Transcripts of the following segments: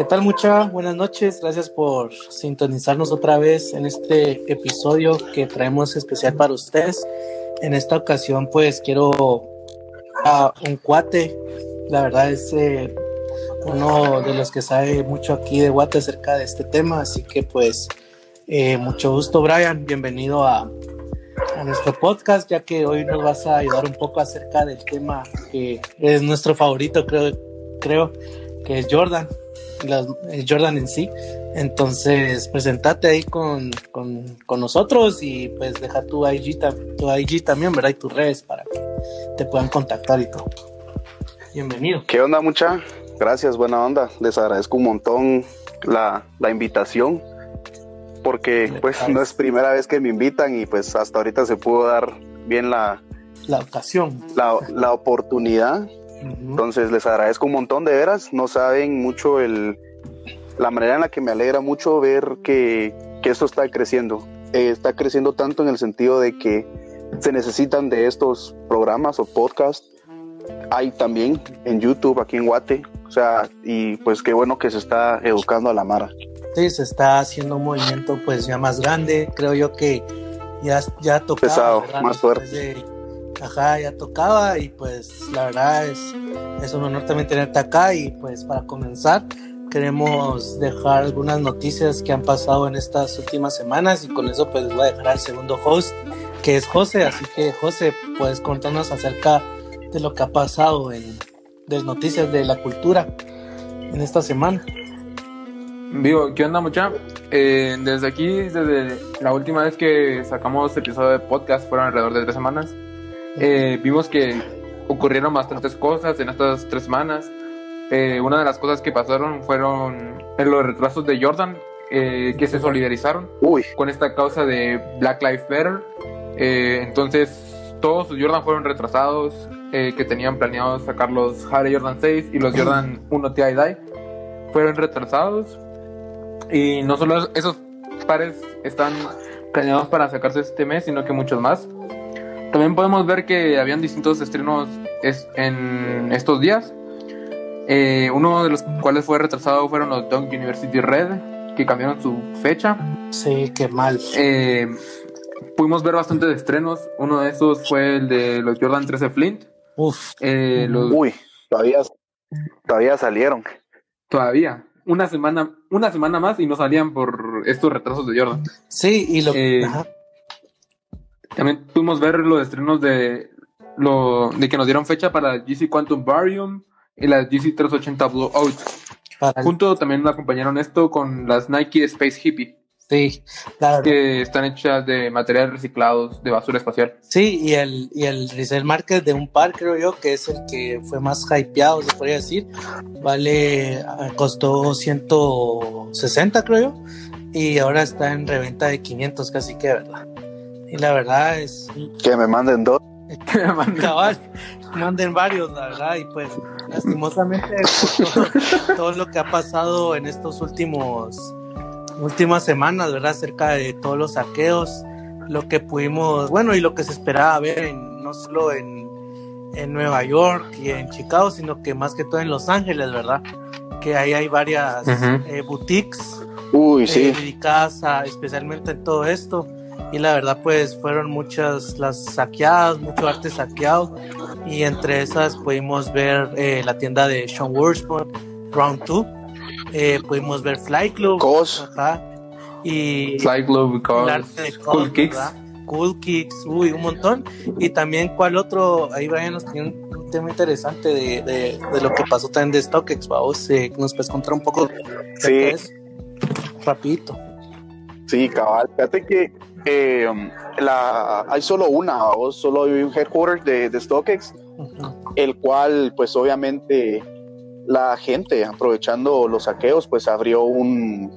¿Qué tal mucha? Buenas noches, gracias por sintonizarnos otra vez en este episodio que traemos especial para ustedes. En esta ocasión pues quiero a un cuate, la verdad es eh, uno de los que sabe mucho aquí de Guate acerca de este tema, así que pues eh, mucho gusto Brian, bienvenido a, a nuestro podcast, ya que hoy nos vas a ayudar un poco acerca del tema que es nuestro favorito, creo, creo que es Jordan, Jordan en sí. Entonces, presentate ahí con, con, con, nosotros y pues deja tu IG, tu IG también, ¿verdad? Y tus redes para que te puedan contactar y todo. Bienvenido. ¿Qué onda, mucha? Gracias, buena onda. Les agradezco un montón la, la invitación porque pues no es primera vez que me invitan y pues hasta ahorita se pudo dar bien la, la ocasión. La, la oportunidad entonces les agradezco un montón de veras. No saben mucho el, la manera en la que me alegra mucho ver que, que esto está creciendo. Eh, está creciendo tanto en el sentido de que se necesitan de estos programas o podcasts. Hay también en YouTube, aquí en Guate. O sea, y pues qué bueno que se está educando a la Mara. Sí, se está haciendo un movimiento pues ya más grande. Creo yo que ya, ya tocaba. Pesado, más fuerte ajá, ya tocaba y pues la verdad es, es un honor también tenerte acá y pues para comenzar queremos dejar algunas noticias que han pasado en estas últimas semanas y con eso pues voy a dejar al segundo host que es José, así que José, puedes contarnos acerca de lo que ha pasado en de noticias de la cultura en esta semana. Vivo, ¿qué onda mucha? Eh, desde aquí, desde la última vez que sacamos episodio de podcast, fueron alrededor de tres semanas. Eh, vimos que ocurrieron bastantes cosas en estas tres semanas. Eh, una de las cosas que pasaron fueron los retrasos de Jordan, eh, que se solidarizaron con esta causa de Black Lives Matter. entonces, todos sus Jordan fueron retrasados, que tenían planeado sacar los Harry Jordan 6 y los Jordan 1 TI Dye. Fueron retrasados. Y no solo esos pares están planeados para sacarse este mes, sino que muchos más. También podemos ver que habían distintos estrenos en estos días. Eh, uno de los cuales fue retrasado fueron los Dunk University Red, que cambiaron su fecha. Sí, qué mal. Eh, pudimos ver bastantes estrenos. Uno de esos fue el de los Jordan 13 Flint. Uf. Eh, Uy, todavía, todavía salieron. Todavía. Una semana, una semana más y no salían por estos retrasos de Jordan. Sí, y lo que también pudimos ver los estrenos de lo de que nos dieron fecha para GC Quantum Barium y la GC 380 Blue Out. Junto también nos acompañaron esto con las Nike Space Hippie. Sí, claro. Que están hechas de materiales reciclados de basura espacial. Sí, y el, y el market de un par, creo yo, que es el que fue más hypeado, se podría decir. Vale, costó 160, creo yo. Y ahora está en reventa de 500, casi que, ¿verdad? Y la verdad es. Que me manden dos. que me manden, manden varios, la verdad. Y pues, lastimosamente, todo, lo que ha pasado en estos últimos. Últimas semanas, ¿verdad? Acerca de todos los saqueos, lo que pudimos, bueno, y lo que se esperaba ver no solo en, en Nueva York y en Chicago, sino que más que todo en Los Ángeles, ¿verdad? Que ahí hay varias eh, boutiques Uy, sí. Eh, dedicadas a, especialmente en todo esto y la verdad pues fueron muchas las saqueadas, mucho arte saqueado y entre esas pudimos ver eh, la tienda de Sean Worsman, Round 2, eh, pudimos ver Fly Club, y Fly Club, Cool Kicks, Cool Kicks, uy, un montón. Y también cuál otro, ahí Brian nos tiene un tema interesante de, de, lo que pasó también de StockX, vamos, eh, nos puedes contar un poco sí. rapidito. Sí, cabal, fíjate que eh, la, hay solo una, o solo hay un headquarters de, de StockX, el cual pues obviamente la gente aprovechando los saqueos pues abrió un,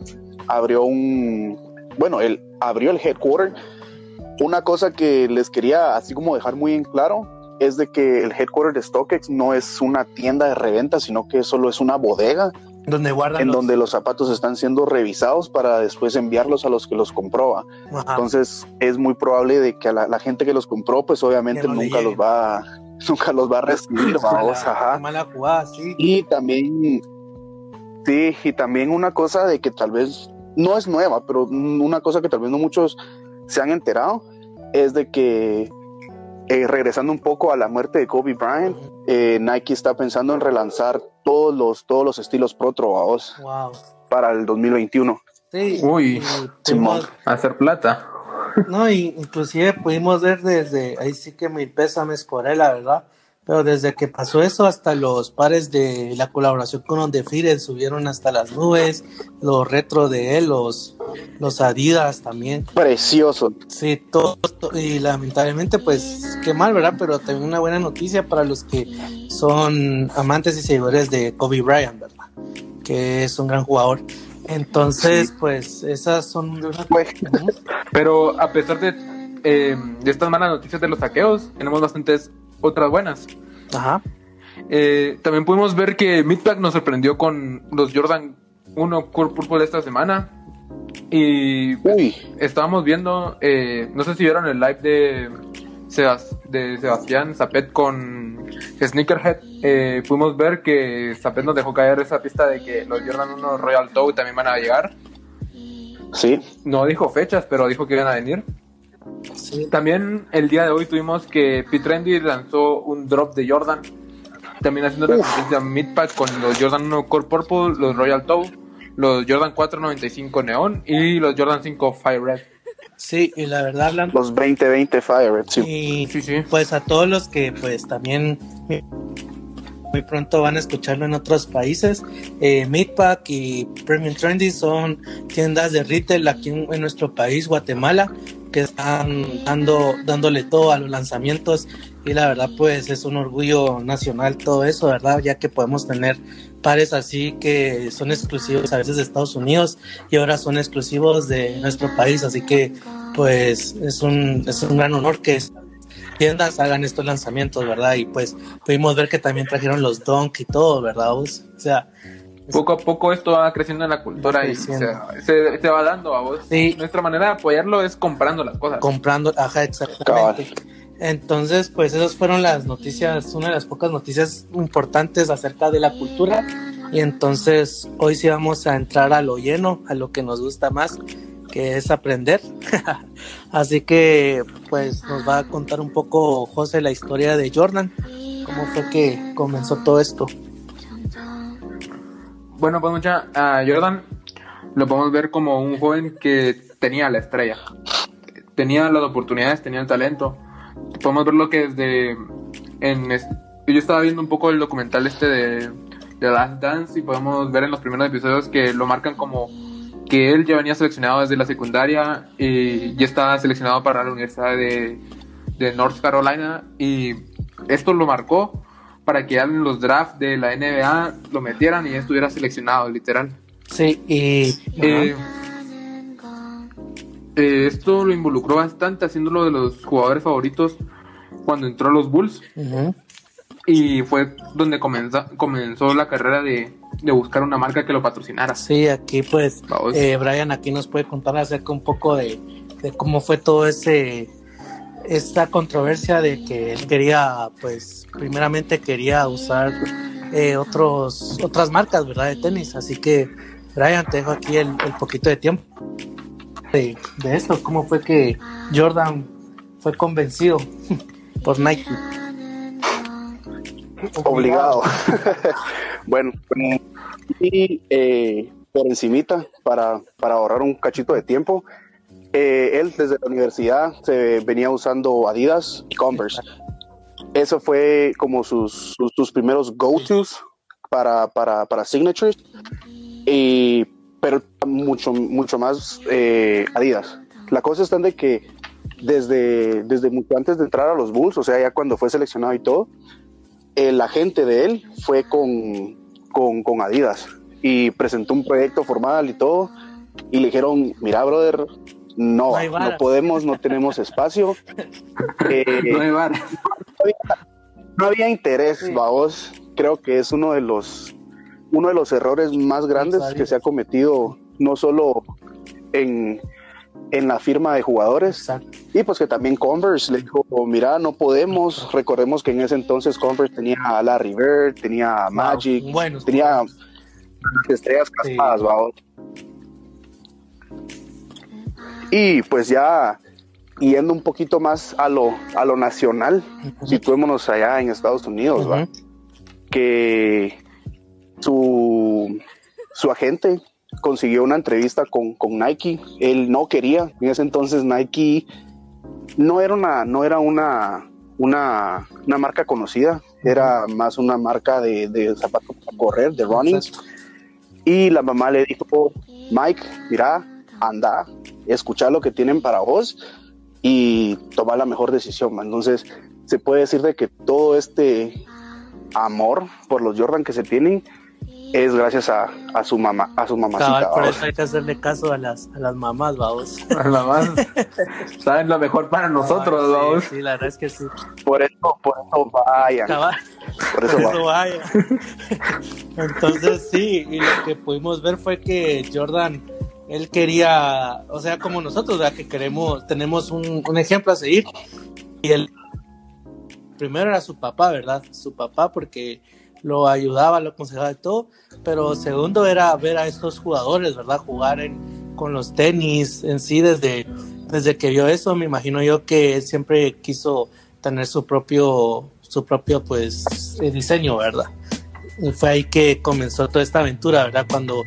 abrió un, bueno, él abrió el headquarters. Una cosa que les quería así como dejar muy en claro es de que el headquarters de StockX no es una tienda de reventa, sino que solo es una bodega donde guardan en donde los zapatos están siendo revisados para después enviarlos a los que los compró. Entonces es muy probable de que a la, gente que los compró, pues obviamente nunca los va nunca los va a recibir. Mala, mala jugada, sí. Y también Sí, y también una cosa de que tal vez no es nueva, pero una cosa que tal vez no muchos se han enterado es de que eh, regresando un poco a la muerte de Kobe Bryant, eh, Nike está pensando en relanzar todos los, todos los estilos Pro Trovados para el 2021. Sí, Uy, hacer plata. No, y inclusive pudimos ver desde, ahí sí que mil pésames por él, la verdad, pero desde que pasó eso hasta los pares de la colaboración con los de Fire subieron hasta las nubes, los retro de él, los, los Adidas también. Precioso. Sí, todo, y lamentablemente pues qué mal, ¿verdad? Pero también una buena noticia para los que son amantes y seguidores de Kobe Bryant, ¿verdad? Que es un gran jugador. Entonces, pues esas son... Pues. Pero a pesar de, eh, de estas malas noticias de los saqueos, tenemos bastantes otras buenas. Ajá. Eh, también pudimos ver que Midpack nos sorprendió con los Jordan 1 Core Purple esta semana. Y estábamos viendo, eh, no sé si vieron el live de, de Sebastián Zapet con Sneakerhead. Eh, pudimos ver que Zapet nos dejó caer esa pista de que los Jordan 1 Royal Toe también van a llegar. Sí. No dijo fechas, pero dijo que iban a venir. También el día de hoy tuvimos que Pete Trendy lanzó un drop de Jordan. También haciendo la competencia Midpack con los Jordan 1 Core Purple, los Royal Toe, los Jordan 495 Neon y los Jordan 5 Fire Red. Sí, y la verdad, los 2020 Fire Red, sí. Y sí, sí. pues a todos los que pues también muy pronto van a escucharlo en otros países. Eh, Midpack y Premium Trendy son tiendas de retail aquí en, nuestro país, Guatemala, que están dando, dándole todo a los lanzamientos y la verdad pues es un orgullo nacional todo eso, ¿verdad? Ya que podemos tener pares así que son exclusivos a veces de Estados Unidos y ahora son exclusivos de nuestro país, así que pues es un, es un gran honor que tiendas hagan estos lanzamientos, ¿verdad? Y pues pudimos ver que también trajeron los Dunk y todo, ¿verdad? O sea, poco a poco esto va creciendo en la cultura y se, se, va dando a vos. Sí. Nuestra manera de apoyarlo es comprando las cosas. Comprando, ajá, exactamente. Entonces, pues esas fueron las noticias, una de las pocas noticias importantes acerca de la cultura. Y entonces hoy sí vamos a entrar a lo lleno, a lo que nos gusta más, que es aprender. Así que pues nos va a contar un poco José la historia de Jordan, cómo fue que comenzó todo esto. Bueno, pues mucha, a Jordan lo podemos ver como un joven que tenía la estrella, tenía las oportunidades, tenía el talento. Podemos verlo que desde en yo estaba viendo un poco el documental este de, de Last Dance y podemos ver en los primeros episodios que lo marcan como que él ya venía seleccionado desde la secundaria y ya estaba seleccionado para la Universidad de, North Carolina y esto lo marcó para que en los drafts de la NBA lo metieran y estuviera seleccionado, literal. Sí, y... Eh, eh, esto lo involucró bastante haciéndolo de los jugadores favoritos cuando entró a los Bulls. Y fue donde comenzó, comenzó la carrera de, de buscar una marca que lo patrocinara. Sí, aquí pues eh, Brian aquí nos puede contar acerca un poco de, cómo fue todo ese esta controversia de que él quería pues primeramente quería usar eh, otros otras marcas verdad de tenis. Así que Brian te dejo aquí el, poquito de tiempo de, esto. Cómo fue que Jordan fue convencido por Nike obligado. Bueno y eh, por encimita, para, para ahorrar un cachito de tiempo, eh, él desde la universidad se venía usando Adidas y Converse. Eso fue como sus, sus, primeros go-tos para, para, para signatures, y, pero mucho, mucho más eh, Adidas. La cosa está de que desde, desde mucho antes de entrar a los Bulls, o sea, ya cuando fue seleccionado y todo, el agente de él fue con, con, con Adidas y presentó un proyecto formal y todo. Y le dijeron, mira, brother, no, no, podemos, no tenemos espacio. Eh, no, hay no, había, interés, vamos. Creo que es uno de los uno de los errores más grandes que se ha cometido, no solo en, en la firma de jugadores, y pues que también Converse le dijo, mira, no podemos, recordemos que en ese entonces Converse tenía a Larry Bird, tenía a Magic, tenía estrellas casadas, vamos. Y pues ya yendo un poquito más a lo, a lo nacional, situémonos allá en Estados Unidos, ¿va? que su, su agente consiguió una entrevista con, con, Nike. Él no quería. En ese entonces Nike no era una, no era una, una, una marca conocida, era más una marca de, de zapatos para correr, de running. Y la mamá le dijo, Mike, mira, anda, escucha lo que tienen para vos y tomar la mejor decisión. Entonces, se puede decir de que todo este amor por los Jordan que se tienen es gracias a, a su mamá, a su mamacita. por eso hay que hacerle caso a las, a las mamás, vamos. A las mamás saben lo mejor para nosotros, vamos. Sí, la verdad es que sí. Por eso, por eso vayan. Por eso, vayan. Entonces sí, y lo que pudimos ver fue que Jordan él quería, o sea, como nosotros, ¿verdad? que queremos, tenemos un, ejemplo a seguir. Y él, primero era su papá, ¿verdad? Su papá, porque lo ayudaba, lo aconsejaba de todo. Pero segundo era ver a estos jugadores, ¿verdad? Jugar en, con los tenis en sí, desde, desde que vio eso, me imagino yo que siempre quiso tener su propio, su propio, pues, diseño, ¿verdad? Y fue ahí que comenzó toda esta aventura, ¿verdad? Cuando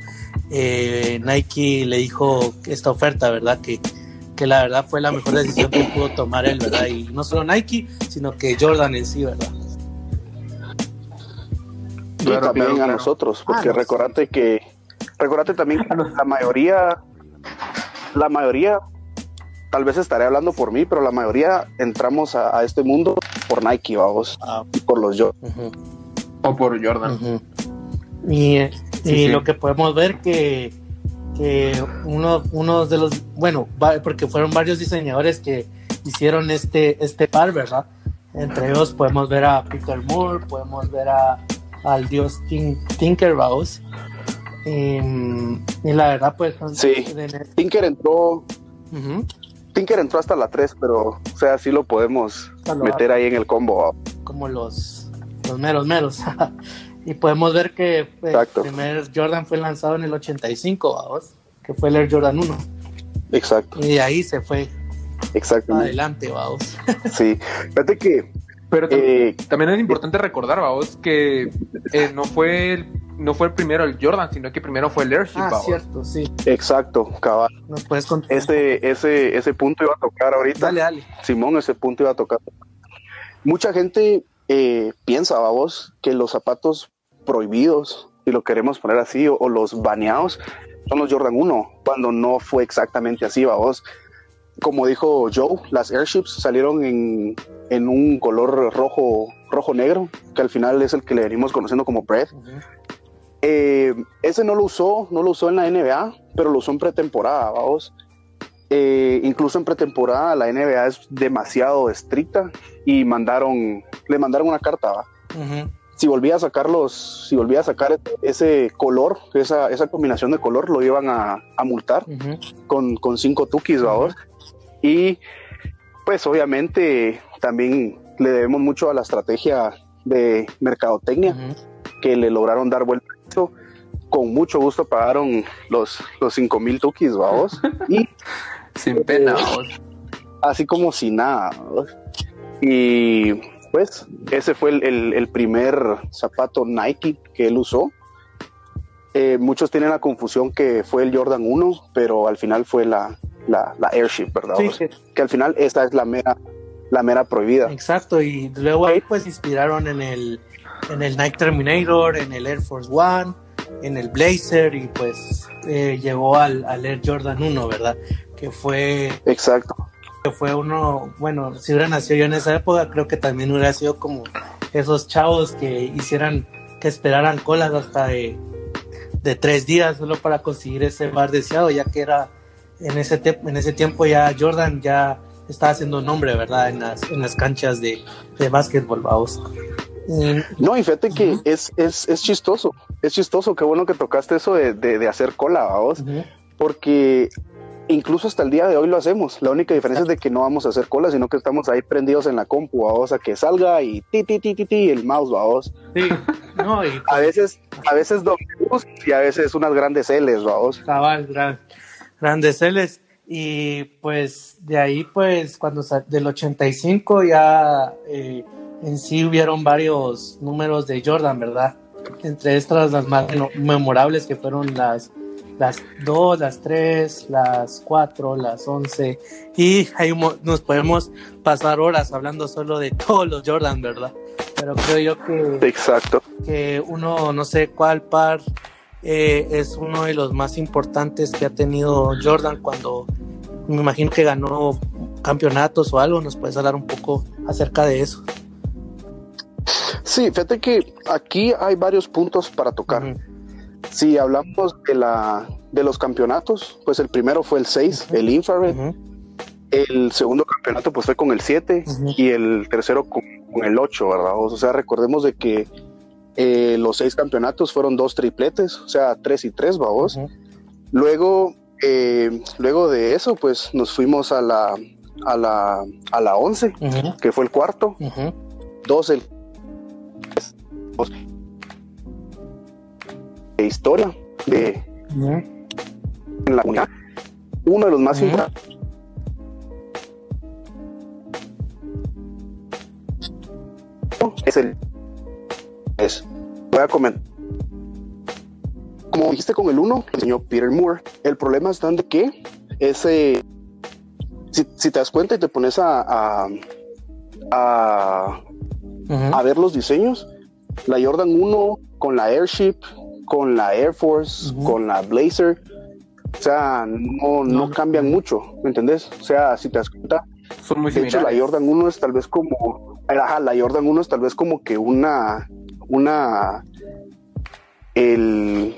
eh, Nike le dijo esta oferta, ¿verdad? Que, que la verdad fue la mejor decisión que pudo tomar él, ¿verdad? Y no solo Nike, sino que Jordan en sí, ¿verdad? Y también a nosotros, porque ah, recordate que, recordate también que la mayoría, la mayoría, tal vez estaré hablando por mí, pero la mayoría entramos a, este mundo por Nike, vamos, ah. por los Jordan. O por Jordan. Y y lo que podemos ver que, que uno, uno de los, bueno, porque fueron varios diseñadores que hicieron este, este par, ¿verdad? Entre ellos podemos ver a Peter Moore, podemos ver a, al dios Tinkerbell. Y, y, la verdad, pues. Sí, Tinker entró. Tinker entró hasta la 3, pero, o sea, sí lo podemos meter ahí en el combo. Como los, los meros meros. Y podemos ver que pues, el primer Jordan fue lanzado en el 85, vamos, que fue el Air Jordan 1. Exacto. Y de ahí se fue Exacto. adelante, vamos. Sí, fíjate que... Pero eh, también es importante recordar, vamos, que eh, no fue el, no fue el primero el Jordan, sino que primero fue el Airship, Ah, cierto, sí. Exacto, cabal. ¿Nos puedes contar? Ese, ese, ese punto iba a tocar ahorita. Dale, dale. Simón, ese punto iba a tocar. Mucha gente eh, piensa, vamos, que los zapatos prohibidos, si lo queremos poner así, o, los baneados, son los Jordan 1, cuando no fue exactamente así, vamos. Como dijo Joe, las airships salieron en, en un color rojo, rojo negro, que al final es el que le venimos conociendo como Breath. Eh, ese no lo usó, no lo usó en la NBA, pero lo usó en pretemporada, vamos. Eh, incluso en pretemporada la NBA es demasiado estricta y mandaron, le mandaron una carta, ¿va? si volvía a sacar los, si volvía a sacar ese color, esa, esa combinación de color, lo iban a, multar con, con, cinco tukis, ¿verdad? Y pues obviamente también le debemos mucho a la estrategia de mercadotecnia, que le lograron dar vuelta a. Con mucho gusto pagaron los, los cinco mil tukis, vamos. y sin pena, Así como si nada, Y pues ese fue el, primer zapato Nike que él usó. Eh, muchos tienen la confusión que fue el Jordan 1, pero al final fue la, la, Airship, ¿verdad? que, al final esta es la mera, la mera prohibida. Exacto, y luego ahí pues inspiraron en el, en el Nike Terminator, en el Air Force One, en el Blazer y pues eh, llegó al, al Air Jordan 1, ¿verdad? Que fue... Exacto fue uno, bueno, si hubiera nacido yo en esa época, creo que también hubiera sido como esos chavos que hicieran, que esperaran colas hasta de, tres días solo para conseguir ese bar deseado, ya que era en ese, en ese tiempo ya Jordan ya estaba haciendo nombre, ¿verdad? En las, en las canchas de, de básquetbol, vamos. No, y fíjate que es, es, es, chistoso, es chistoso, qué bueno que tocaste eso de, de, hacer cola, vamos, porque incluso hasta el día de hoy lo hacemos. La única diferencia es de que no vamos a hacer cola, sino que estamos ahí prendidos en la compu, vamos a que salga y ti ti ti ti ti el mouse, vamos. Sí, no, y... a veces, a veces donde y a veces unas grandes L's, vamos. Cabal, gran, grandes L's. Y pues de ahí, pues cuando del 85 ya eh, en sí hubieron varios números de Jordan, ¿verdad? Entre estas las más memorables que fueron las las 2, las 3, las 4, las 11 y ahí nos podemos pasar horas hablando solo de todos los Jordan, ¿verdad? Pero creo yo que, Exacto. que uno, no sé cuál par eh, es uno de los más importantes que ha tenido Jordan cuando me imagino que ganó campeonatos o algo, nos puedes hablar un poco acerca de eso. Sí, fíjate que aquí hay varios puntos para tocar. Si hablamos de, la, de los campeonatos, pues el primero fue el 6, el Infrared. El segundo campeonato pues fue con el 7 y el tercero con, el 8, ¿verdad? O sea, recordemos de que eh, los seis campeonatos fueron dos tripletes, o sea, tres y tres, vamos. Luego, eh, luego de eso, pues nos fuimos a la, a la, a la 11, que fue el cuarto. Dos, el de historia de en la comunidad. Uno de los más importantes. Es el. Es. Voy a comentar. Como dijiste con el uno, el señor Peter Moore, el problema es de que ese. Si, te das cuenta y te pones a, a, a, a ver los diseños, la Jordan 1 con la Airship con la Air Force, con la Blazer, o sea, no, no, cambian mucho, ¿me entendés? O sea, si te das cuenta, son muy de hecho la Jordan 1 es tal vez como, ajá, la Jordan 1 es tal vez como que una, una, el,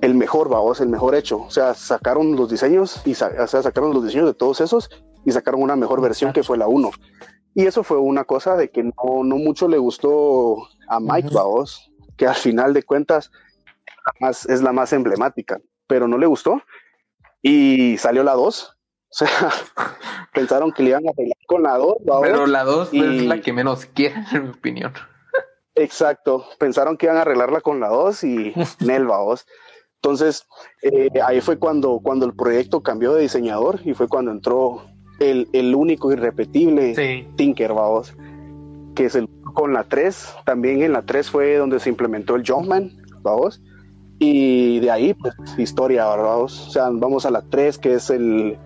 el mejor, vamos, el mejor hecho, o sea, sacaron los diseños y o sea, sacaron los diseños de todos esos y sacaron una mejor versión que fue la 1. Y eso fue una cosa de que no, no mucho le gustó a Mike, uh que al final de cuentas es la más emblemática, pero no le gustó y salió la 2. O sea, pensaron que le iban a pelear con la 2. Pero la 2 es la que menos quieren, en mi opinión. Exacto, pensaron que iban a arreglarla con la 2 y Nelva 2. Entonces, eh, ahí fue cuando, cuando el proyecto cambió de diseñador y fue cuando entró el, el único irrepetible Tinker, vamos, que es el con la 3, también en la 3 fue donde se implementó el Jumpman, vamos. Y de ahí, pues, historia, vamos. O sea, vamos a la 3, que es el,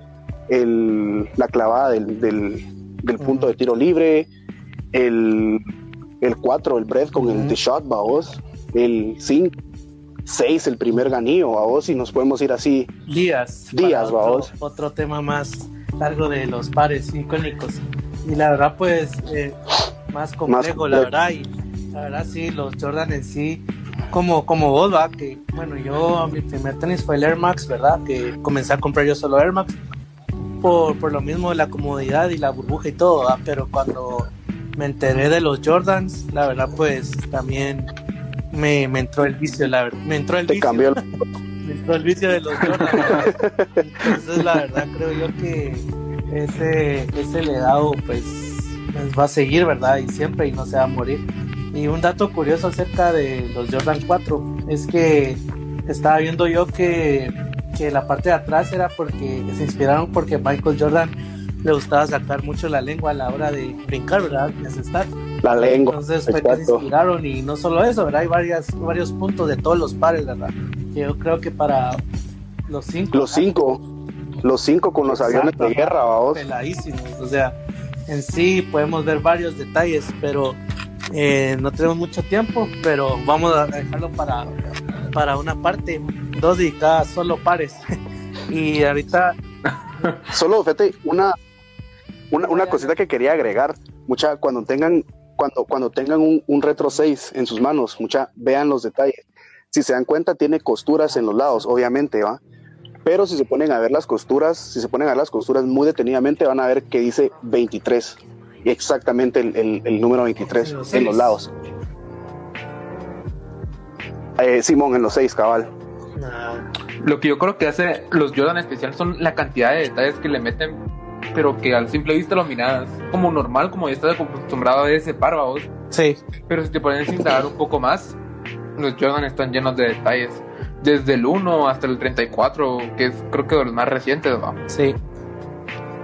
el la clavada del, del, punto de tiro libre. El, el 4, el breath con el the shot, vamos. El 5, 6, el primer ganillo, vamos. Y nos podemos ir así. Días. Días, vamos. Otro, tema más largo de los pares icónicos. Y la verdad, pues, eh, más complejo, la verdad. Y la verdad, sí, los Jordan en sí, como, como vos, va, que bueno, yo, mi primer tenis fue el Air Max, ¿verdad? Que comencé a comprar yo solo Air Max por, por lo mismo de la comodidad y la burbuja y todo, ¿va? Pero cuando me enteré de los Jordans, la verdad, pues también me, me entró el vicio, la verdad. Me entró el Te vicio. cambió Me entró el vicio de los Jordans. Entonces, la verdad, creo yo que ese, ese legado, pues pues, va a seguir, ¿verdad? Y siempre y no se va a morir. Y un dato curioso acerca de los Jordan 4 es que estaba viendo yo que, que la parte de atrás era porque se inspiraron porque Michael Jordan le gustaba sacar mucho la lengua a la hora de brincar, ¿verdad? estar. La lengua. Entonces fue que se inspiraron y no solo eso, ¿verdad? Hay varias, varios puntos de todos los pares, ¿verdad? Que yo creo que para los cinco. Los cinco. Los cinco con los aviones de guerra, vamos. Peladísimos, o sea, en sí podemos ver varios detalles, pero eh, no tenemos mucho tiempo, pero vamos a dejarlo para, para una parte, dos dedicadas solo pares. y ahorita... Solo, fíjate, una, una, una, cosita que quería agregar, mucha, cuando tengan, cuando, cuando tengan un, retro 6 en sus manos, mucha, vean los detalles. Si se dan cuenta, tiene costuras en los lados, obviamente, ¿va? Pero si se ponen a ver las costuras, si se ponen a ver las costuras muy detenidamente, van a ver que dice 23. Y exactamente el, número 23 en los lados. Eh, Simón, en los seis, cabal. Lo que yo creo que hace los Jordan especial son la cantidad de detalles que le meten, pero que al simple vista lo miras como normal, como ya estás acostumbrado a ver ese par, vos. Sí. Pero si te pones a indagar un poco más, los Jordan están llenos de detalles. Desde el 1 hasta el 34, que es creo que de los más recientes, ¿va? Sí.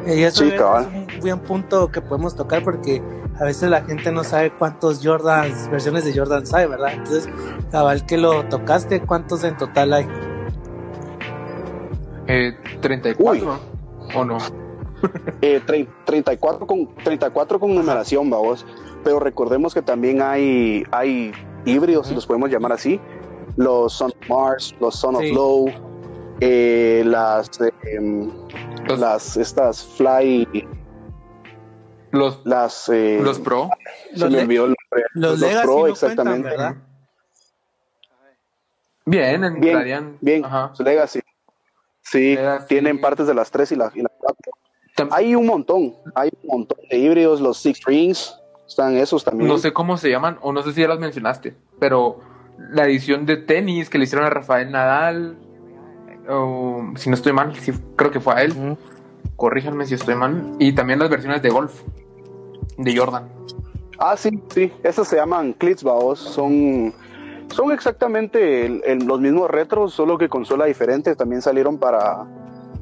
Y eso Sí, es cabal. un buen punto que podemos tocar porque a veces la gente no sabe cuántos Jordans, versiones de Jordans hay, ¿verdad? Entonces, cabal que lo tocaste, ¿cuántos en total hay? Eh, 34, ¿o no? Eh, tre- 34, con, 34 con numeración, vamos. Pero recordemos que también hay, hay híbridos, si los podemos llamar así. Los Son of Mars, los Son Sí. of Low, eh, las, eh, em, Los, las, estas Fly, los, las, eh, los Pro. se Los me olvidó el nombre. Los, Los Pro, no exactamente. cuentan, ¿verdad? Bien, entrarían. Bien, Ajá. Legacy. Sí, Legacy. tienen partes de las 3 y la, y la 4. Tam- Hay un montón, hay un montón de híbridos, los Six Rings, están esos también. No sé cómo se llaman, o no sé si ya las mencionaste, pero la edición de tenis que le hicieron a Rafael Nadal, o si no estoy mal, sí, creo que fue a él, Ujú. corríjanme si estoy mal, y también las versiones de golf de Jordan. Ah, sí, sí, esas se llaman Clits, vaos, son, son exactamente el- el- los mismos retros, solo que con suela diferente, también salieron para,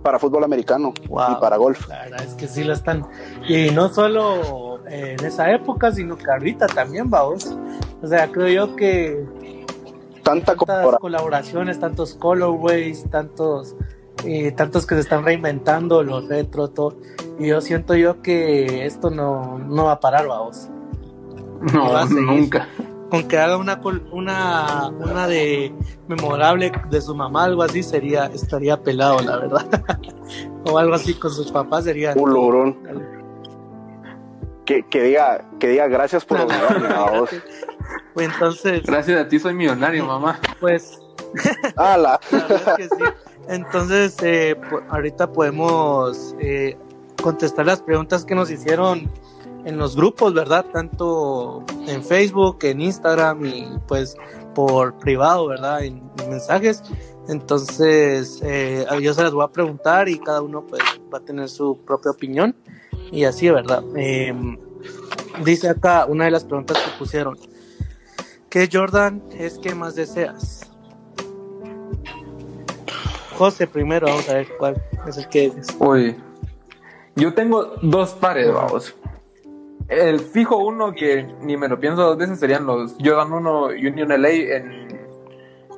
para fútbol americano Wow. y para golf. La verdad es que sí lo están. Y no solo en esa época, sino que ahorita también, vamos. O sea, creo yo que Tanta tantas colaboraciones, tantos colorways, tantos, eh, tantos que se están reinventando, los retro, todo. Y yo siento yo que esto no, no va a parar, vamos. No, va a nunca. Con que haga una, col- una, una de memorable de su mamá, algo así, sería, estaría pelado, la verdad. o algo así con sus papás sería. un logrón. Que, que diga, que diga gracias por honrarme, Entonces, Gracias a ti soy millonario, mamá. pues Ala. La verdad es que sí. Entonces, eh, ahorita podemos eh, contestar las preguntas que nos hicieron en los grupos, ¿verdad? Tanto en Facebook, en Instagram y pues por privado, ¿verdad? En, en mensajes. Entonces, eh, yo se las voy a preguntar y cada uno pues va a tener su propia opinión y así, ¿verdad? Eh, dice acá una de las preguntas que pusieron. ¿Qué Jordan es que más deseas? José primero, vamos a ver cuál es el que dices. Uy, yo tengo dos pares, vamos. El fijo uno que ni me lo pienso dos veces serían los Jordan 1 Union LA en,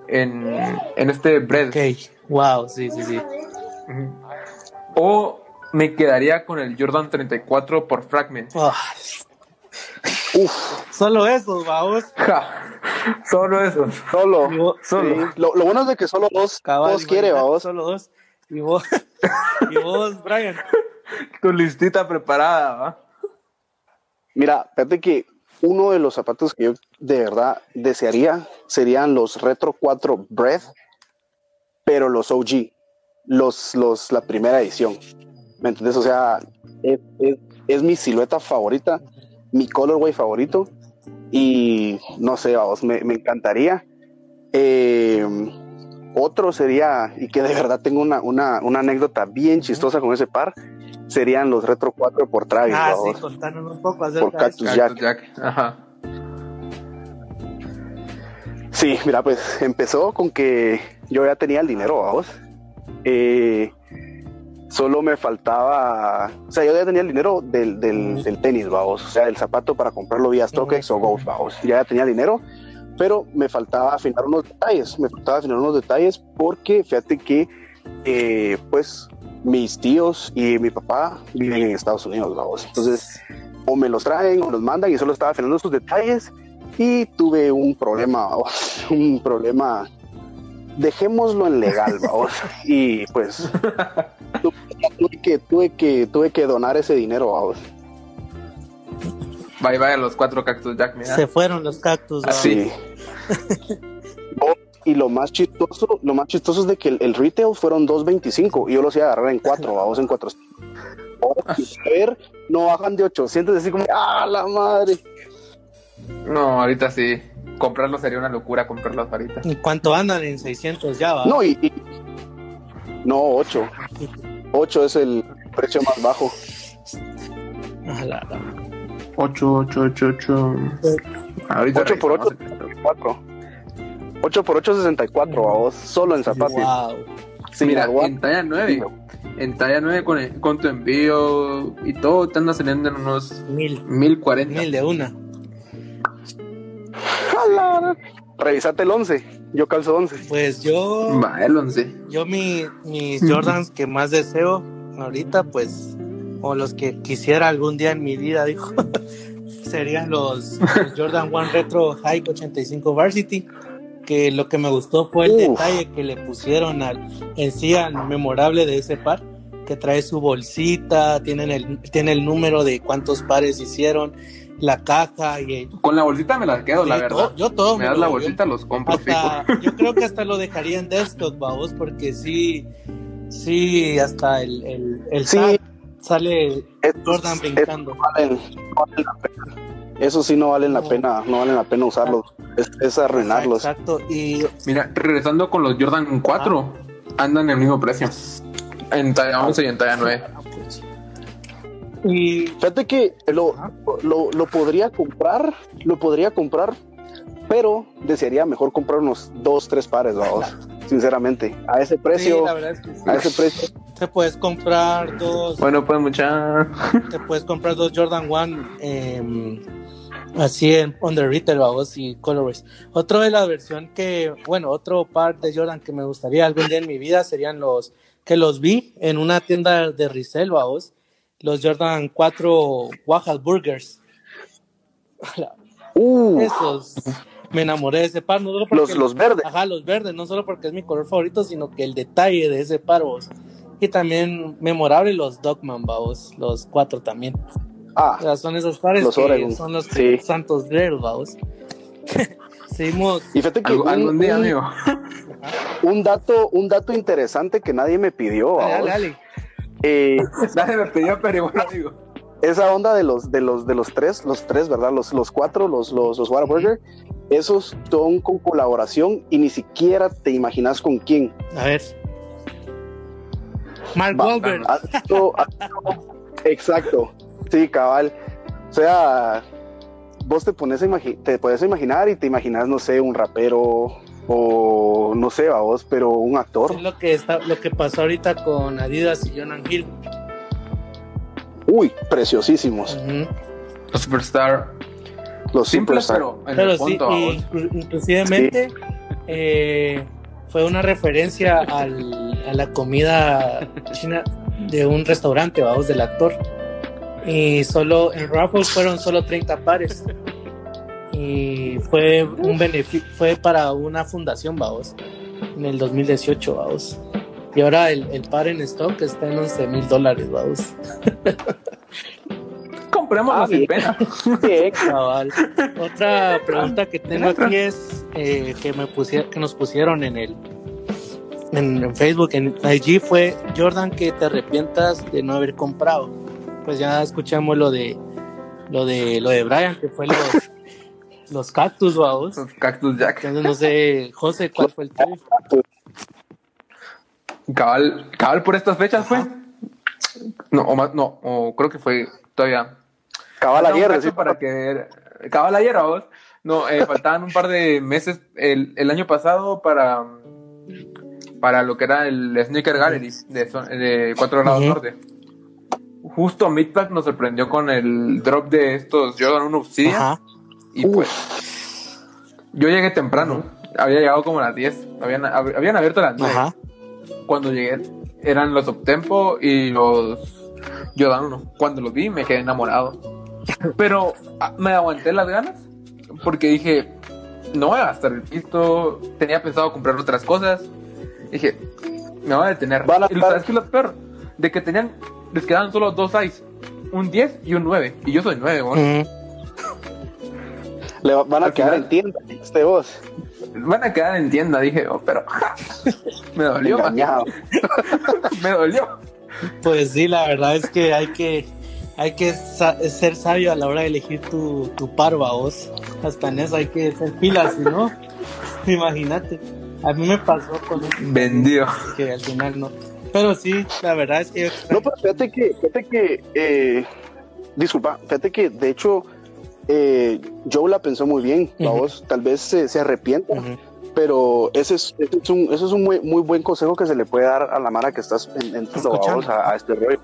en, en este bread. Ok, wow, sí, sí, sí. O me quedaría con el Jordan 34 por Fragment. Ah, Uf, solo eso, vamos. Ja, Solo eso. solo. Vos- Solo. Sí, Lo, lo bueno es de que solo dos, Cabal, dos quiere, vamos. Solo dos. Y vos, y vos, Brian. Tu listita preparada, ¿va? Mira, fíjate que uno de los zapatos que yo de verdad desearía serían los Retro 4 Breath, pero los OG, los, los, la primera edición. ¿Me entiendes? O sea, es, es- es mi silueta favorita, mi colorway favorito, y no sé, vamos, me, me encantaría. Eh, otro sería, y que de verdad tengo una, una, una anécdota bien chistosa con ese par, serían los Retro 4 por Travis. Ah, sí, contanos un poco acerca Por de Cactus esto. Jack. Cactus Jack. Ajá. Sí, mira, pues empezó con que yo ya tenía el dinero, vamos. Eh, solo me faltaba, o sea, yo ya tenía el dinero del, del, del tenis, vamos, o sea, el zapato para comprarlo vía StockX o Golf, vamos. Ya tenía dinero, pero me faltaba afinar unos detalles, me faltaba afinar unos detalles porque fíjate que, eh, pues, mis tíos y mi papá viven en Estados Unidos, vamos. Entonces, o me los traen o los mandan y solo estaba afinando esos detalles y tuve un problema, un problema, dejémoslo en legal, vamos, y pues tu- tuve que, tuve que, tuve que donar ese dinero, vamos. Bye bye a los cuatro Cactus Jack, mira. Se fueron los cactus. Así. Sí. Oh, y lo más chistoso, lo más chistoso es de que el, el retail fueron 2.25 y yo los iba a agarrar en 4, vamos en 4. a ver, no bajan de 800, así como, ah, la madre. No, ahorita sí. Comprarlo sería una locura, comprarlos ahorita. ¿Y cuánto andan en 600 ya, va? No, y, y- no, 8. 8 es el precio más bajo. Ah, la- la- 8, 8, 8, 8. Ahorita 8 por 8, revisamos el- 4. 8 por 8 64, vos, solo en zapatos. Wow. Sin Mira, aguante. en talla 9, en talla 9 con, el- con tu envío y todo, te anda saliendo en unos Mil. 1040. Mil de una. ¡Jala! Revisate el 11. Yo calzo 11. Pues yo, Va, el 11. yo mi, mis Jordans que más deseo ahorita, pues, o los que quisiera algún día en mi vida, dijo, serían los, los Jordan One Retro High 85 Varsity. Que lo que me gustó fue el Uf. detalle que le pusieron al en sí al memorable de ese par, que trae su bolsita, tienen el, tiene el número de cuántos pares hicieron, la caja y el, Con la bolsita me la quedo, la verdad. todo- yo todo me me das lo- la yo- bolsita, los compro hasta, fijo. yo creo que hasta lo dejaría en desktop, vamos, porque sí, sí, hasta el, el, el Sí. sale Estos- Jordan brincando. valen- no valen la pena. Eso sí no valen la No. pena, no valen la pena usarlos. Es, es arruinarlos. Exacto, y Mira, regresando con los Jordan 4, andan en el mismo precio. En talla 11 y en talla 9. Y Fíjate que lo, lo, lo podría comprar, lo podría comprar, pero desearía mejor comprar unos dos, tres pares, vamos, sinceramente. A ese sí, precio, la verdad es que sí. a ese precio, te puedes comprar dos, Bueno, pues mucha. te puedes comprar dos Jordan One em, así en on the retail, vamos, y colorways. Otro de la versión que, bueno, otro par de Jordan que me gustaría algún día en mi vida serían los que los vi en una tienda de resell, vamos, los Jordan 4 Waffle Burgers. uh, Esos, me enamoré de ese par, no solo porque los, los verdes. Ajá, los verdes, no solo porque es mi color favorito, sino que el detalle de ese par, vos. Y también memorable los Dogman, vamos, los cuatro también. Ah, O sea, son esos pares Los que Oregon, son los sí. santos guerreros, vamos. Seguimos. y fíjate que Algún, un, algún día, un- amigo. un dato, un dato interesante que nadie me pidió, Dale, dale. Eh, Nadie me pidió, pero igual, amigo. esa onda de los de los de los tres, los tres, ¿verdad? Los, los cuatro, los los, los Whataburger, esos son con colaboración y ni siquiera te imaginas con quién. A ver. Mark Va, Wahlberg. Exacto. Sí, cabal. O sea, vos te pones a te puedes imaginar y te imaginas, no sé, un rapero o no sé, a vos, pero un actor. Es lo que está, lo que pasó ahorita con Adidas y Jonan Hill. Uy, preciosísimos. Los Superstar. Los Simples, Superstar. pero en Pero el sí, punto. vamos. inclu- inclusivemente eh, fue una referencia al- a la comida china de un restaurante, vamos, del actor. Y solo en Raffles fueron solo 30 pares. Y fue un beneficio, fue para una fundación, vamos, en el 2018, vamos. Y ahora el, el par en stock está en 11 mil dólares, vamos. Comprémoslo Ah, sin bien. pena. Sí, Cabal. Otra pregunta que tengo aquí es eh, que me pusie- que nos pusieron en el en, en Facebook, en IG fue Jordan que te arrepientas de no haber comprado. Pues ya escuchamos lo de lo de lo de Brian que fue los los cactus, vamos. Los Cactus Jack. Entonces no sé, José, ¿cuál fue el tuyo? Cabal, cabal por estas fechas fue. No, o más, no, o creo que fue todavía. cabal ayer. sí. para que cabal ayer a vos. No, eh, faltaban un par de meses el, el año pasado para para lo que era el Sneaker Gallery de, de 4 grados norte. Justo Midpack nos sorprendió con el drop de estos Jordan 1 Obsidian Y pues yo llegué temprano, había llegado como a las 10, habían, hab- habían abierto las 9 Ajá. cuando llegué eran los Uptempo y los Jordan 1. Cuando los vi me quedé enamorado. Pero ah, me aguanté las ganas porque dije, no voy a gastar el pisto. Tenía pensado comprar otras cosas. Dije, me voy a detener. Van a y sabes que lo peor, de que tenían, les quedaban solo dos size, un 10 y un 9. Y yo soy 9, ¿no? Ujú. Le va- van a Al quedar final- en tienda, este vos. Van a quedar en tienda, dije, oh, pero me dolió, me dolió. Pues sí, la verdad es que hay que hay que sa- ser sabio a la hora de elegir tu, tu par, vos. Hasta en eso hay que ser pilas, si no, imagínate. A mí me pasó con un Vendido. que al final no. Pero sí, la verdad es que No, pero fíjate que, fíjate que, eh, disculpa, fíjate que de hecho eh, Joe la pensó muy bien, vos tal vez se, se arrepienta. Pero ese es, ese es un, ese es un muy, muy buen consejo que se le puede dar a la Mara que estás en, en Escuchando. a, a este rollo.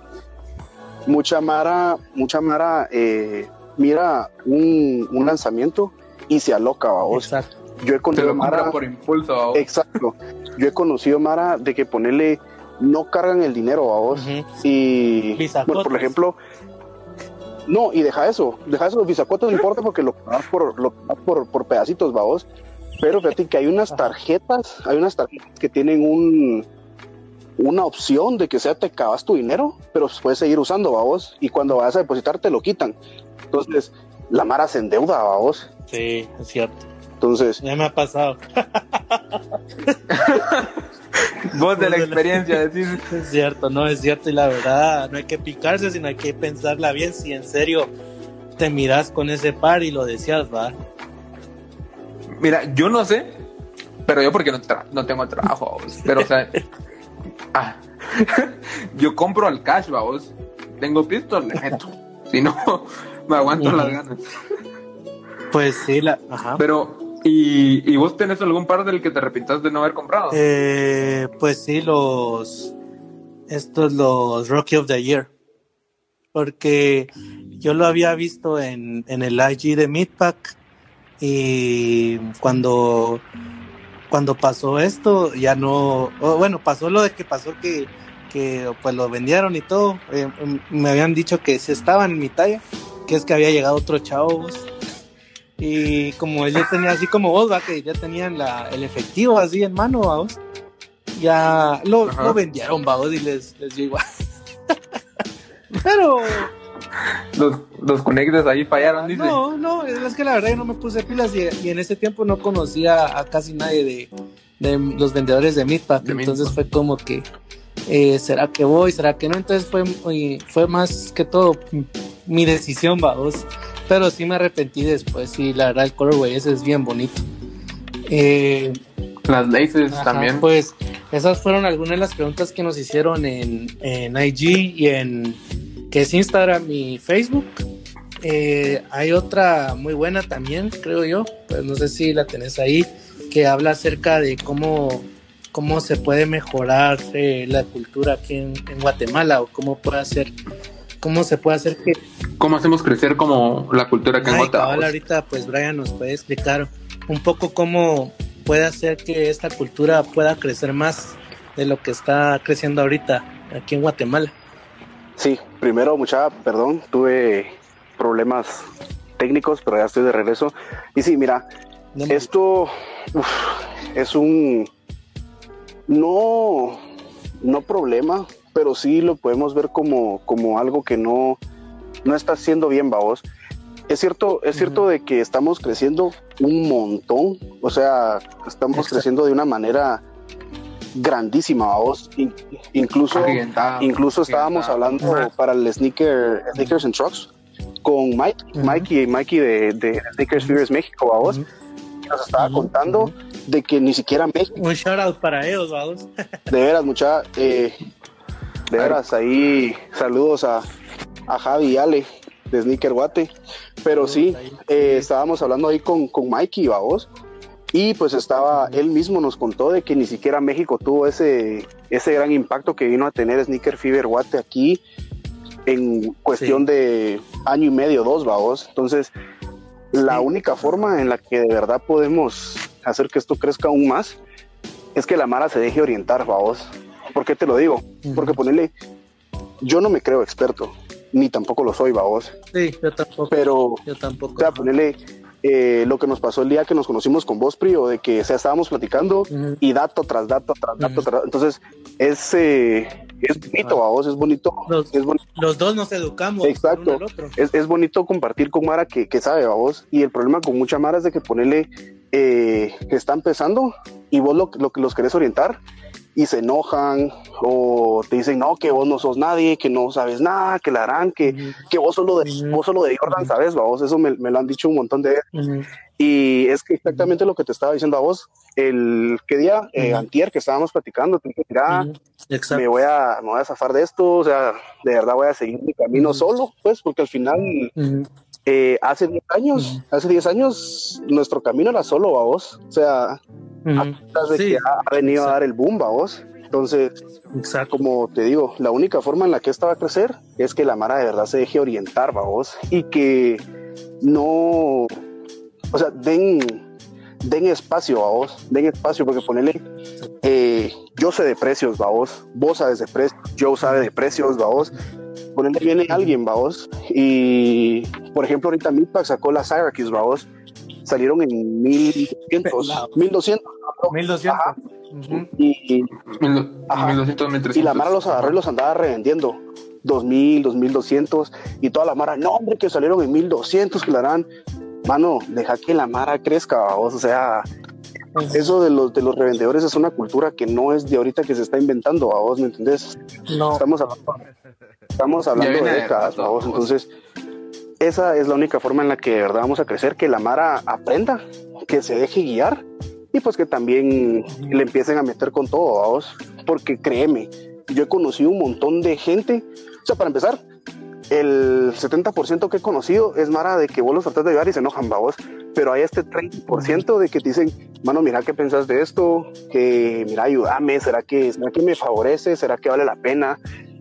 Mucha Mara, mucha Mara eh, mira un, un lanzamiento y se aloca, babos. Exacto. Yo he Se conocido Mara, por impulso. exacto. Yo he conocido Mara de que ponerle no cargan el dinero, babos. Ujú. Y bueno, por ejemplo, no, y deja eso, deja eso, los bisacotes no importa porque lo pagas por, lo pagas por, por pedacitos, babos. Pero fíjate que hay unas tarjetas, hay unas tarjetas que tienen un una opción de que sea te acabas tu dinero, pero puedes seguir usando, babos, y cuando vayas a depositar te lo quitan. Entonces, la Mara se endeuda, babos. Sí, es cierto. Entonces, Ya me ha pasado. Vos de la experiencia decís. Es cierto, no es cierto. Y la verdad, no hay que picarse, sino hay que pensarla bien. Si en serio te miras con ese par y lo decías, va. Mira, yo no sé, pero yo porque no, tra- no tengo trabajo, vos. Pero, o sea, ah, yo compro al cash, vos. Tengo pistos, le meto. Si no, me aguanto las ganas. Pues sí, la. Ajá. Pero, ¿y, ¿y vos tenés algún par del que te arrepientas de no haber comprado? Eh, pues sí, los. Estos, los Rocky of the Year. Porque yo lo había visto en, en el IG de Meatpack. Y cuando. Cuando pasó esto, ya no. bueno, pasó lo de que pasó que. Que pues lo vendieron y todo. Eh, me habían dicho que sí estaban en mi talla. Que es que había llegado otro chavo. Y como él ya tenía así como vos, va, que ya tenían la, el efectivo así en mano, vamos. Ya lo, vendieron, vamos, y les, les dio igual. Pero Los, los conectes ahí fallaron, dice. no, no, es que la verdad yo no me puse pilas y, y en ese tiempo no conocía a casi nadie de, de los vendedores de Meatpack. De entonces Meatpack. fue como que, eh, ¿será que voy? ¿Será que no? Entonces fue, y fue más que todo mi decisión, vamos. Pero sí me arrepentí después y la verdad el colorway ese es bien bonito. Eh, Las laces Ajá, también. Pues esas fueron algunas de las preguntas que nos hicieron en, en IG y en que es Instagram y Facebook. Eh, hay otra muy buena también, creo yo, pues no sé si la tenés ahí, que habla acerca de cómo, cómo se puede mejorar eh, la cultura aquí en, en Guatemala o cómo puede hacer, cómo se puede hacer que ¿Cómo hacemos crecer como la cultura que ahorita pues Brian nos puede explicar un poco cómo puede hacer que esta cultura pueda crecer más de lo que está creciendo ahorita aquí en Guatemala. sí, primero, mucha, perdón, tuve problemas técnicos, pero ya estoy de regreso. Y sí, mira, esto uf, es un no no problema, pero sí lo podemos ver como, como algo que no, no está haciendo bien, vos. Es cierto, es cierto Ujú. de que estamos creciendo un montón, o sea, estamos Exacto. creciendo de una manera grandísima, vos. incluso, Agigantado, incluso estábamos agigantado. hablando para el sneaker, Sneakers and Trucks con Mike, Ujú. Mikey, Mikey de, de Sneakers Fears México, Ujú. nos estaba contando de que ni siquiera México, Un shout out para ellos, vamos. de veras, mucha, eh, de veras, ahí saludos a, a Javi y Ale de Sneaker Guate, pero sí, eh, estábamos hablando ahí con, con Mikey, vos, y pues estaba, él mismo nos contó de que ni siquiera México tuvo ese, ese gran impacto que vino a tener Sneaker Fever Guate aquí en cuestión Sí. de año y medio, dos, vos. Entonces, la Sí. única forma en la que de verdad podemos hacer que esto crezca aún más es que la Mara se deje orientar, vos. ¿Por qué te lo digo? Porque ponerle, yo no me creo experto, ni tampoco lo soy, vos. Sí, yo tampoco. Pero Yo tampoco. o sea, ponerle eh, lo que nos pasó el día que nos conocimos con vos, Pri, o de que o sea, estábamos platicando Ujú. y dato tras dato tras dato. Tras- entonces, es, eh, es bonito a vos, es bonito. Los- Es, boni- Los dos nos educamos. Exacto. el uno al otro. es, es bonito compartir con Mara que, que sabe a vos. Y el problema con mucha Mara es de que ponerle eh, que está empezando y vos lo, lo que los querés orientar y se enojan o te dicen, no, que vos no sos nadie, que no sabes nada, que la harán, que, Ujú. que vos solo de, vos solo de Jordan sabes, vos. Eso me, me lo han dicho un montón de veces. Ujú. Y es que exactamente lo que te estaba diciendo a vos, el que día, eh, antier, que estábamos platicando, te dije, mira, me voy, a, me voy a zafar de esto, o sea, de verdad voy a seguir mi camino solo, pues, porque al final, eh, hace 10 años, hace 10 años, nuestro camino era solo a vos, o sea, de que ha, venido a dar el boom, vos. Entonces, como te digo, la única forma en la que esta va a crecer es que la Mara de verdad se deje orientar, vos, y que no, o sea, den, den espacio a vos, den espacio, porque ponerle, eh, yo sé de precios, vos, vos sabes de precios, yo sabe de precios, vos, ponerle viene alguien, vos, y por ejemplo, ahorita Meatpack sacó la Syracuse, vos, salieron en 1200, 1200. 1200. Y, y la Mara los agarró y los andaba revendiendo. 2000, 2200 y toda la Mara, no hombre, que salieron en 1200, que la harán. Mano, deja que la Mara crezca, o sea, eso de los, de los revendedores es una cultura que no es de ahorita que se está inventando, a vos, ¿me entendés? No. Estamos hablando, estamos hablando de décadas, a vos, entonces esa es la única forma en la que de verdad vamos a crecer, que la Mara aprenda, que se deje guiar y pues que también le empiecen a meter con todo, vos, porque créeme, yo he conocido un montón de gente, o sea, para empezar, el 70% que he conocido es Mara de que vos los tratas de llegar y se enojan, vos, pero hay este 30% de que te dicen, mano, mira qué pensás de esto, que mira, ayúdame, ¿será que, ¿será que me favorece? ¿Será que vale la pena?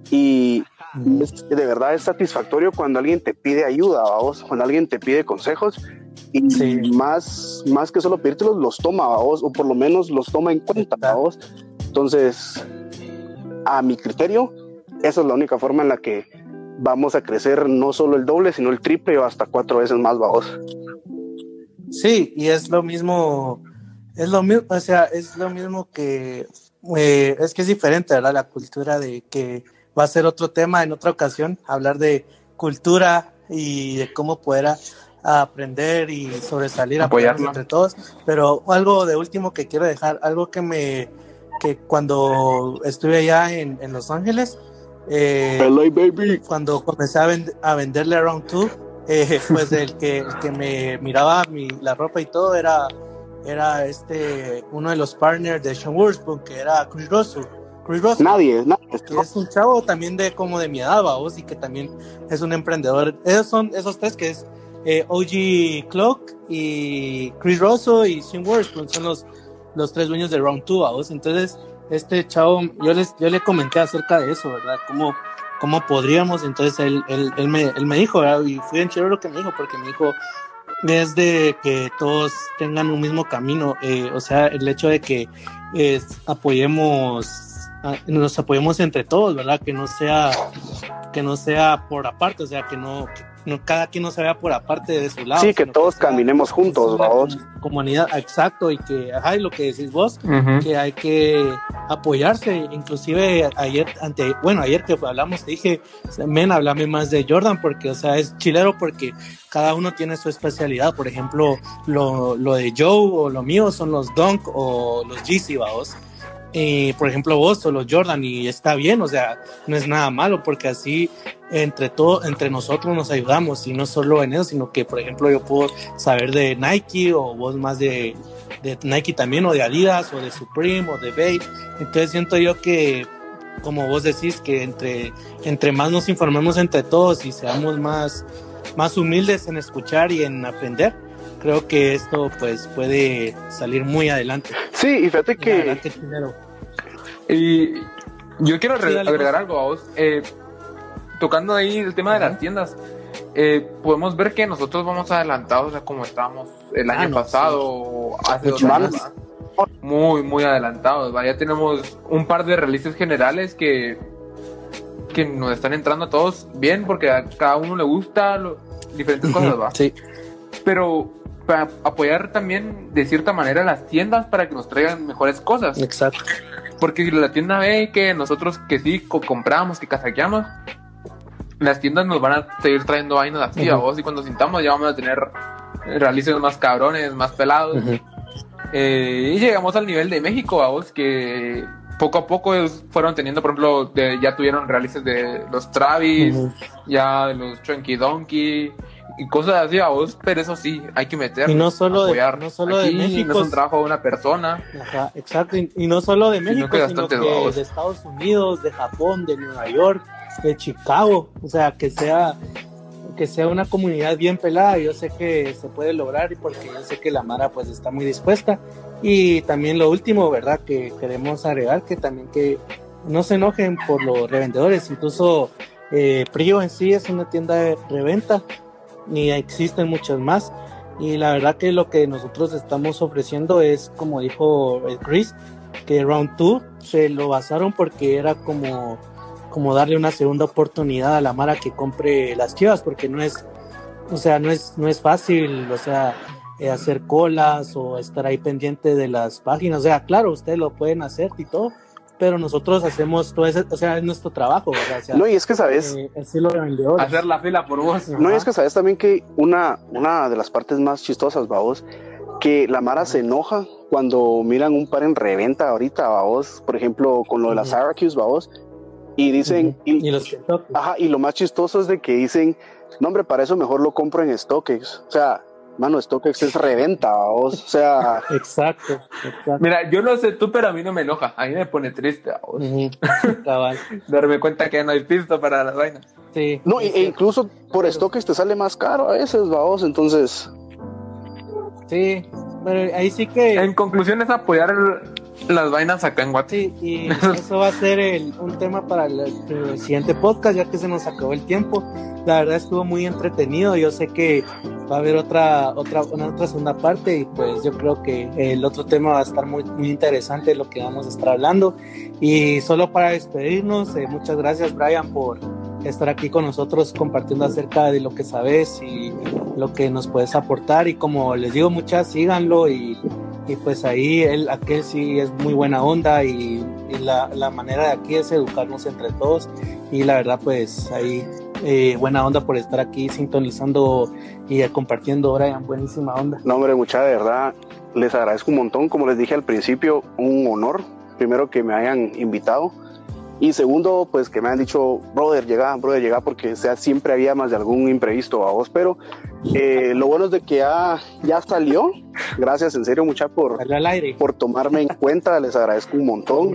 Y de verdad es satisfactorio cuando alguien te pide ayuda, vos, cuando alguien te pide consejos y más, más que solo pedírtelos, los toma, vos, o por lo menos los toma en cuenta, vos. Entonces, a mi criterio, esa es la única forma en la que vamos a crecer no solo el doble, sino el triple o hasta cuatro veces más, vos. Sí, y es lo mismo, es lo mismo, o sea, es lo mismo que, eh, es que es diferente, ¿verdad? La cultura de que va a ser otro tema en otra ocasión, hablar de cultura y de cómo poder aprender y sobresalir, apoyarnos entre todos. Pero algo de último que quiero dejar, algo que me, que cuando estuve allá en, en Los Ángeles, eh, baby. cuando comencé a, a venderle Round 2, eh, pues el que, el que me miraba mi, la ropa y todo era, era este, uno de los partners de Sean Wurzburg, que era Chris Russell. Nadie, nadie. es un chavo también de como de mi edad, vos, y que también es un emprendedor. Esos son esos tres que es eh, OG Clock y Chris Rosso y Sim Wars, son los, los tres dueños de Round 2, vos. Entonces, este chavo, yo les, yo le comenté acerca de eso, ¿verdad? Cómo, cómo podríamos, entonces él, él, él, me, él me dijo, y fui en chévere lo que me dijo, porque me dijo, es de que todos tengan un mismo camino, eh, o sea, el hecho de que eh, apoyemos nos apoyemos entre todos, ¿verdad? Que no sea que no sea por aparte, o sea, que no, no cada quien no se vea por aparte de su lado. Sí, que todos caminemos juntos, vos. Comunidad, exacto, y que, ajá, y lo que decís vos, que hay que apoyarse, inclusive ayer, ante, bueno, ayer que hablamos, dije, men, hablame más de Jordan, porque, o sea, es chilero porque cada uno tiene su especialidad, por ejemplo, lo, lo de Joe o lo mío son los Dunk o los Yeezy, vos eh, por ejemplo, vos o los Jordan, y está bien, o sea, no es nada malo, porque así entre todo, entre nosotros nos ayudamos, y no solo en eso, sino que, por ejemplo, yo puedo saber de Nike, o vos más de, de Nike también, o de Adidas, o de Supreme, o de Babe. Entonces siento yo que, como vos decís, que entre, entre más nos informemos entre todos y seamos más, más humildes en escuchar y en aprender, creo que esto pues puede salir muy adelante. Sí, y fíjate que y yo quiero agregar algo a vos. Eh, tocando ahí el tema de las tiendas, eh, podemos ver que nosotros vamos adelantados a como estábamos el año ah, pasado, hace dos años. Muy, muy adelantados. Ya tenemos un par de releases generales que, que nos están entrando a todos bien porque a cada uno le gusta diferentes cosas, ¿va? Sí. Pero para apoyar también de cierta manera las tiendas para que nos traigan mejores cosas. Exacto. Porque si la tienda ve que nosotros que sí compramos, que casaqueamos, las tiendas nos van a seguir trayendo vainas así a vos y cuando sintamos ya vamos a tener realices más cabrones, más pelados. Eh, y llegamos al nivel de México, a vos, que poco a poco fueron teniendo, por ejemplo, ya tuvieron realices de los Travis, ya de los Chunky Donkey, y cosas así a vos, pero eso sí, hay que meter. Y no solo de, no solo de México. No es un trabajo de una persona. Ajá, exacto. Y, no solo de México, sino que de Estados Unidos, de Japón, de Nueva York, de Chicago. O sea, que sea que sea una comunidad bien pelada. Yo sé que se puede lograr y porque yo sé que la Mara pues está muy dispuesta. Y también lo último, ¿verdad? Que queremos agregar que también que no se enojen por los revendedores. Incluso eh, Prio en sí es una tienda de reventa y existen muchas más. Y la verdad que lo que nosotros estamos ofreciendo es, como dijo Chris, que Round 2 se lo basaron porque era como, como darle una segunda oportunidad a la Mara que compre las chivas, porque no es, o sea, no es, no es fácil, o sea, eh, hacer colas o estar ahí pendiente de las páginas. O sea, claro, ustedes lo pueden hacer y todo, pero nosotros hacemos todo ese, o sea, es nuestro trabajo, ¿verdad? no, y es que sabes, eh, lo hacer la fila por vos. No, y es que sabes también que una, una de las partes más chistosas, vos, que la Mara se enoja cuando miran un par en reventa ahorita, vos, por ejemplo, con lo de las Syracuse, vos, y dicen, y, los ajá, y lo más chistoso es de que dicen, no, hombre, para eso mejor lo compro en StockX, o sea, mano, StockX es reventa, o sea. Exacto, Mira, yo no sé tú, pero a mí no me enoja, a mí me pone triste, vos. Darme cuenta que ya no hay pisto para las vainas. Sí. No, e, incluso por StockX te sale más caro a veces, vamos, entonces. Sí, pero ahí sí que. En conclusión es apoyar las vainas acá en WhatsApp. Sí, y eso va a ser el, un tema para el, siguiente podcast, ya que se nos acabó el tiempo. La verdad estuvo muy entretenido. Yo sé que va a haber otra, otra, una otra segunda parte y pues yo creo que el otro tema va a estar muy, muy interesante lo que vamos a estar hablando. Y solo para despedirnos, eh, muchas gracias Brian por estar aquí con nosotros compartiendo acerca de lo que sabes y lo que nos puedes aportar y como les digo muchas síganlo y, y pues ahí él aquel sí es muy buena onda y, la, la, manera de aquí es educarnos entre todos y la verdad pues ahí eh, buena onda por estar aquí sintonizando y compartiendo ahora buenísima onda. No hombre, mucha de verdad les agradezco un montón, como les dije al principio, un honor primero que me hayan invitado y segundo, pues que me han dicho, brother, llega, brother, llega, porque sea, siempre había más de algún imprevisto a vos, pero eh, lo bueno es de que ya, ya salió. Gracias, en serio, mucha por, por tomarme en cuenta, les agradezco un montón.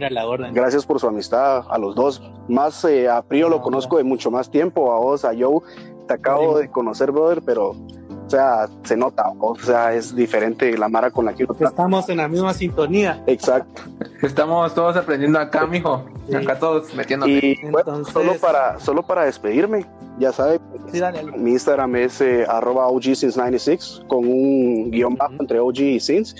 Gracias por su amistad a los dos. Más eh, a Prio lo conozco de mucho más tiempo, a vos, a Joe, te acabo de conocer, brother, pero o sea, se nota, o sea, es diferente la Mara con la que Estamos en la misma sintonía. Exacto. Estamos todos aprendiendo acá, mijo. Acá todos metiendo. Y solo para, solo para despedirme, ya sabe, mi Instagram es eh, arroba OG since 96 con un guion bajo entre OG y since.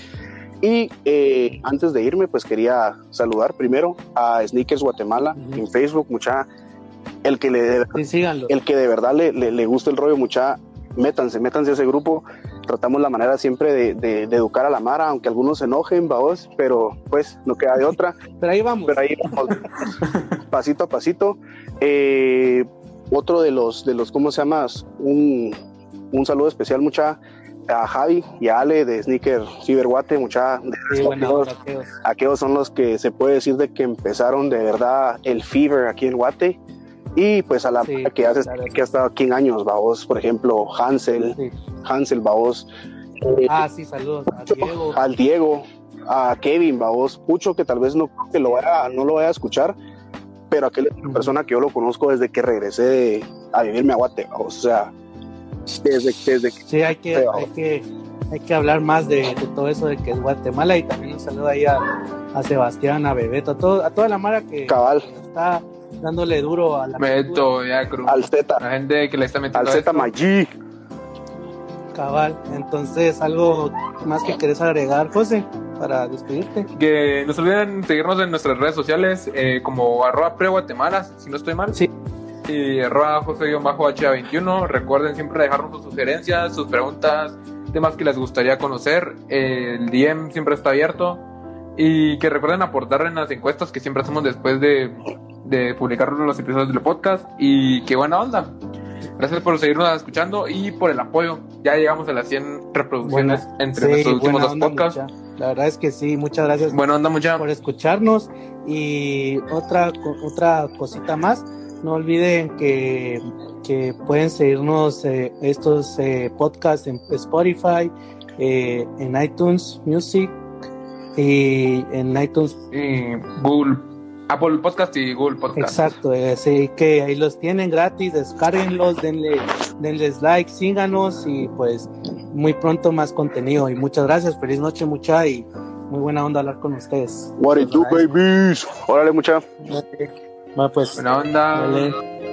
Y eh, antes de irme, pues quería saludar primero a Sneakers Guatemala en Facebook, mucha el que le el que de verdad le, le, le gusta el rollo, mucha métanse, métanse a ese grupo. Tratamos la manera siempre de, educar a la Mara, aunque algunos se enojen, vamos, pero pues no queda de otra. Pero ahí vamos. Pero ahí vamos, pasito a pasito. Eh, otro de los, de los, ¿cómo se llama? Un, un saludo especial, mucha a Javi y a Ale de Sneaker Ciberguate, mucha sí, aquellos son los que se puede decir de que empezaron de verdad el fever aquí en Guate y pues a la que, hace, que ha estado aquí en años, vos, por ejemplo, Hansel, Hansel, vos. Eh, ah, sí, saludos a Diego. Al Diego, a Kevin, vos, Pucho, que tal vez no, que lo vaya, no lo vaya a escuchar, pero aquella persona que yo lo conozco desde que regresé a vivirme a Guate, o sea, desde, desde que... Sí, hay que, hay que, hay que hablar más de, todo eso de que es Guatemala y también un saludo ahí a, a Sebastián, a Bebeto, a, todo, a toda la mara que está dándole duro a la Meto, ya, al Z. La gente que le está metiendo al Z Maggi. Cabal, entonces algo más que querés agregar, José, para despedirte. Que no se olviden seguirnos en nuestras redes sociales eh, como arroba pre-guatemala, si no estoy mal. Sí. Y arroba José-HA21. Recuerden siempre dejarnos sus sugerencias, sus preguntas, temas que les gustaría conocer. el DM siempre está abierto. Y que recuerden aportar en las encuestas que siempre hacemos después de de publicar los episodios del podcast y qué buena onda. Gracias por seguirnos escuchando y por el apoyo. Ya llegamos a las 100 reproducciones entre nuestros últimos dos podcasts. La verdad es que sí, muchas gracias buena onda, mucha. por escucharnos. Y otra, otra cosita más, no olviden que, que pueden seguirnos eh, estos eh, podcasts en Spotify, eh, en iTunes Music y en iTunes y Google Apple Podcast y Google Podcast. Exacto, así que ahí los tienen gratis, descárguenlos, denle, denles like, síganos y pues muy pronto más contenido. Y muchas gracias, feliz noche mucha y muy buena onda hablar con ustedes. What it do, babies. Órale, mucha. Va pues. Buena onda. Dale.